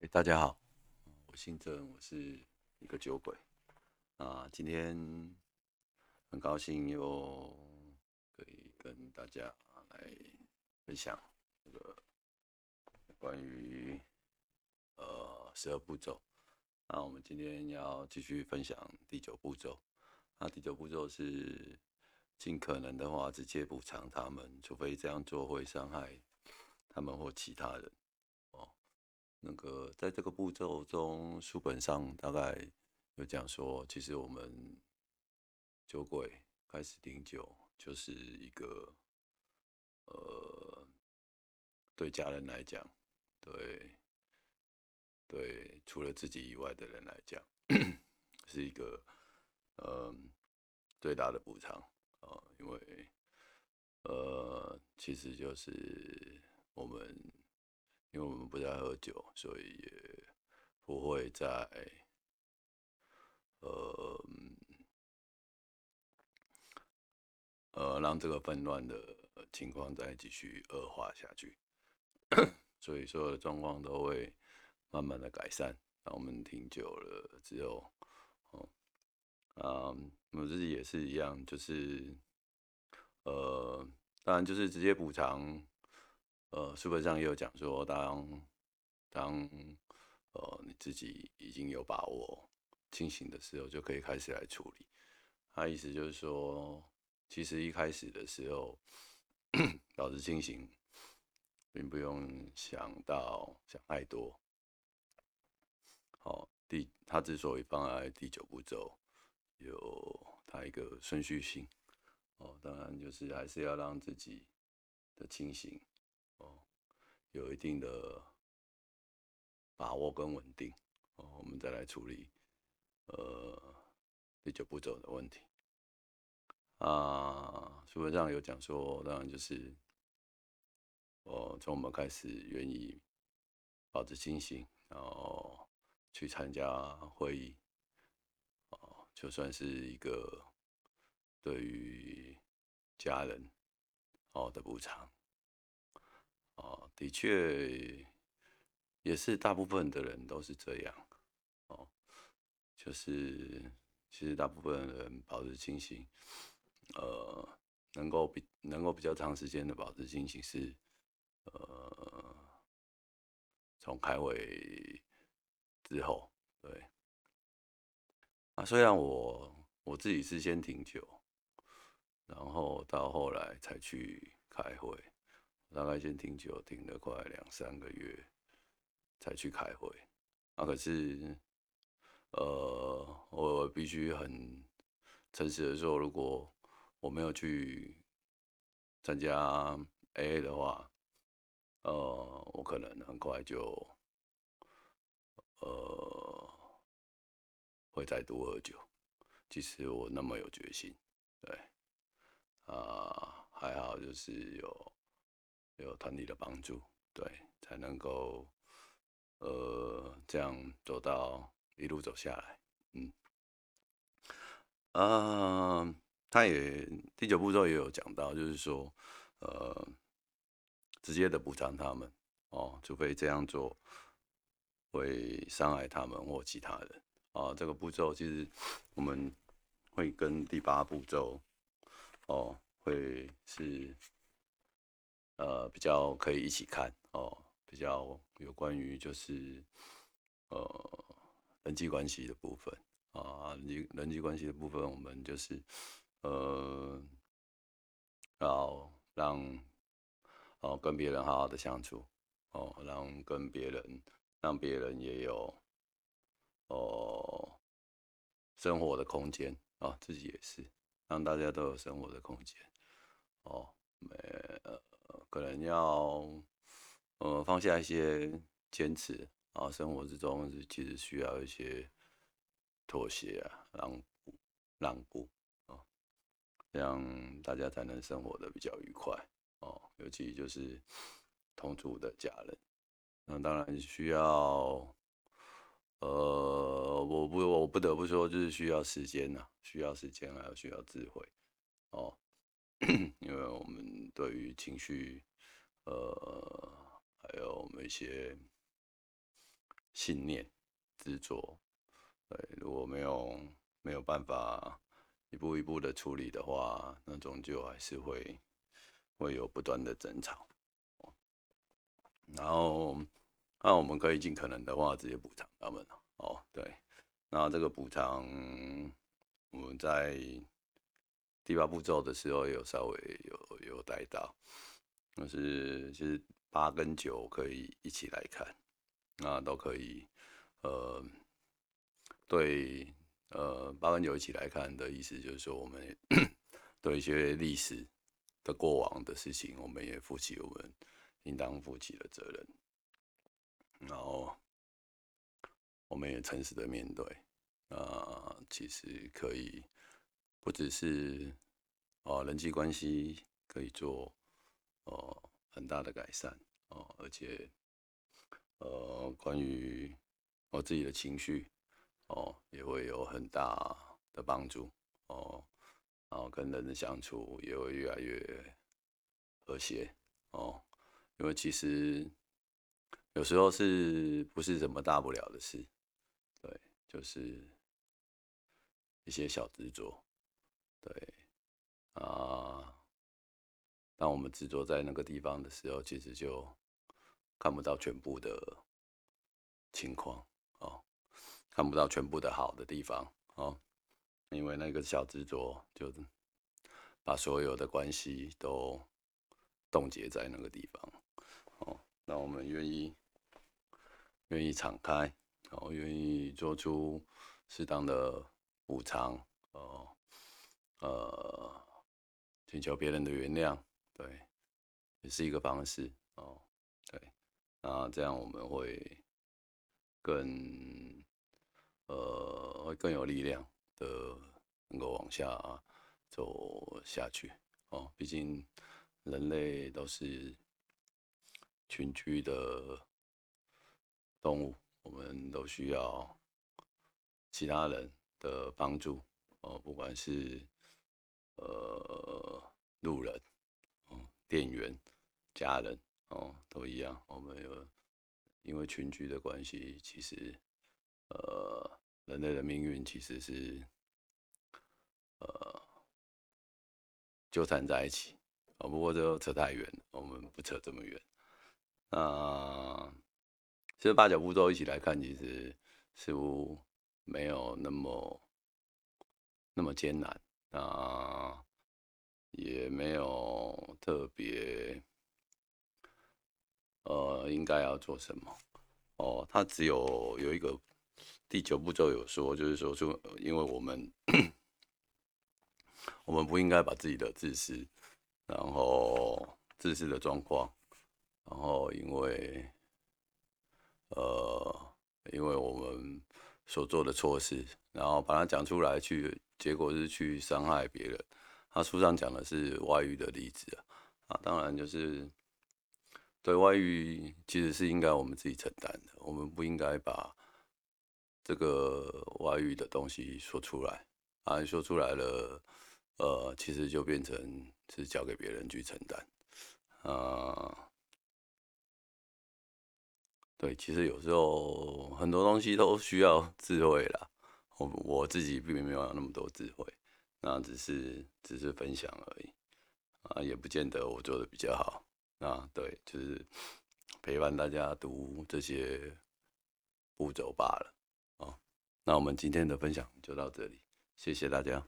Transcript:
哎，大家好，我姓郑，我是一个酒鬼啊。今天很高兴又可以跟大家来分享这个关于呃十二步骤。那我们今天要继续分享第九步骤。那第九步骤是尽可能的话直接补偿他们，除非这样做会伤害他们或其他人。那个在这个步骤中，书本上大概有讲说，其实我们酒鬼开始顶酒，就是一个呃，对家人来讲，对对除了自己以外的人来讲，是一个呃最大的补偿啊，因为呃，其实就是我们。因为我们不再喝酒，所以也不会再呃呃让这个纷乱的情况再继续恶化下去，所以所有的状况都会慢慢的改善。那我们挺久了之后，哦，啊，我自己也是一样，就是呃，当然就是直接补偿。呃，书本上也有讲说，当当呃你自己已经有把握清醒的时候，就可以开始来处理。他意思就是说，其实一开始的时候 保持清醒，并不用想到想太多。好，第他之所以放在第九步骤，有他一个顺序性。哦，当然就是还是要让自己的清醒。哦有一定的把握跟稳定哦，我们再来处理呃第九步骤的问题啊。书本上有讲说，当然就是我从我们开始愿意保持清醒，然后去参加会议哦，就算是一个对于家人哦的补偿。哦，的确，也是大部分的人都是这样。哦，就是其实大部分人保持清醒，呃，能够比能够比较长时间的保持清醒是，呃，从开会之后，对。啊，虽然我我自己是先停酒，然后到后来才去开会。大概先停酒，停了快两三个月，才去开会。啊，可是，呃，我必须很诚实的说，如果我没有去参加 AA 的话，呃，我可能很快就，呃，会再度喝酒。即使我那么有决心，对，啊，还好就是有。有团体的帮助，对，才能够，呃，这样走到一路走下来，嗯，啊，他也第九步骤也有讲到，就是说，呃，直接的补偿他们，哦，除非这样做会伤害他们或其他人，啊，这个步骤其实我们会跟第八步骤，哦，会是。呃，比较可以一起看哦，比较有关于就是呃人际关系的部分啊，人际人际关系的部分，我们就是呃要让哦跟别人好好的相处哦，让跟别人让别人也有哦生活的空间啊，自己也是让大家都有生活的空间哦，没呃。可能要呃放下一些坚持啊，生活之中是其实需要一些妥协啊，让步让步啊，这样大家才能生活的比较愉快哦。尤其就是同住的家人，那当然需要呃，我不我不得不说，就是需要时间呐，需要时间，还有需要智慧哦。因为我们对于情绪，呃，还有我们一些信念、执着。对，如果没有没有办法一步一步的处理的话，那终究还是会会有不断的争吵。然后，那我们可以尽可能的话直接补偿他们哦，对，那这个补偿我们在第八步骤的时候有稍微有有带到，但是其实八跟九可以一起来看，那都可以，呃。对，呃，八跟九一起来看的意思就是说，我们 对一些历史的过往的事情，我们也负起我们应当负起的责任，然后我们也诚实的面对，啊，其实可以不只是哦人际关系可以做哦很大的改善哦，而且呃关于我自己的情绪。哦，也会有很大的帮助哦，然后跟人的相处也会越来越和谐哦，因为其实有时候是不是什么大不了的事，对，就是一些小执着，对啊，当我们执着在那个地方的时候，其实就看不到全部的情况哦。看不到全部的好的地方哦，因为那个小执着就把所有的关系都冻结在那个地方哦。那我们愿意愿意敞开，然后愿意做出适当的补偿，呃，请求别人的原谅，对，也是一个方式哦。对，那这样我们会更。呃，会更有力量的，能够往下走下去哦。毕竟人类都是群居的动物，我们都需要其他人的帮助哦。不管是呃路人、哦店员、家人哦，都一样。我们有因为群居的关系，其实。呃，人类的命运其实是呃纠缠在一起啊。不过这扯太远，我们不扯这么远。那其实八九步骤一起来看，其实似乎没有那么那么艰难啊，也没有特别呃应该要做什么哦。他只有有一个。第九步骤有说，就是说，说因为我们我们不应该把自己的自私，然后自私的状况，然后因为呃，因为我们所做的错事，然后把它讲出来，去结果是去伤害别人。他书上讲的是外遇的例子啊，啊，当然就是对外遇其实是应该我们自己承担的，我们不应该把。这个外遇的东西说出来啊，说出来了，呃，其实就变成是交给别人去承担啊。对，其实有时候很多东西都需要智慧啦。我我自己并没有那么多智慧，那只是只是分享而已啊，也不见得我做的比较好啊。对，就是陪伴大家读这些步骤罢了。那我们今天的分享就到这里，谢谢大家。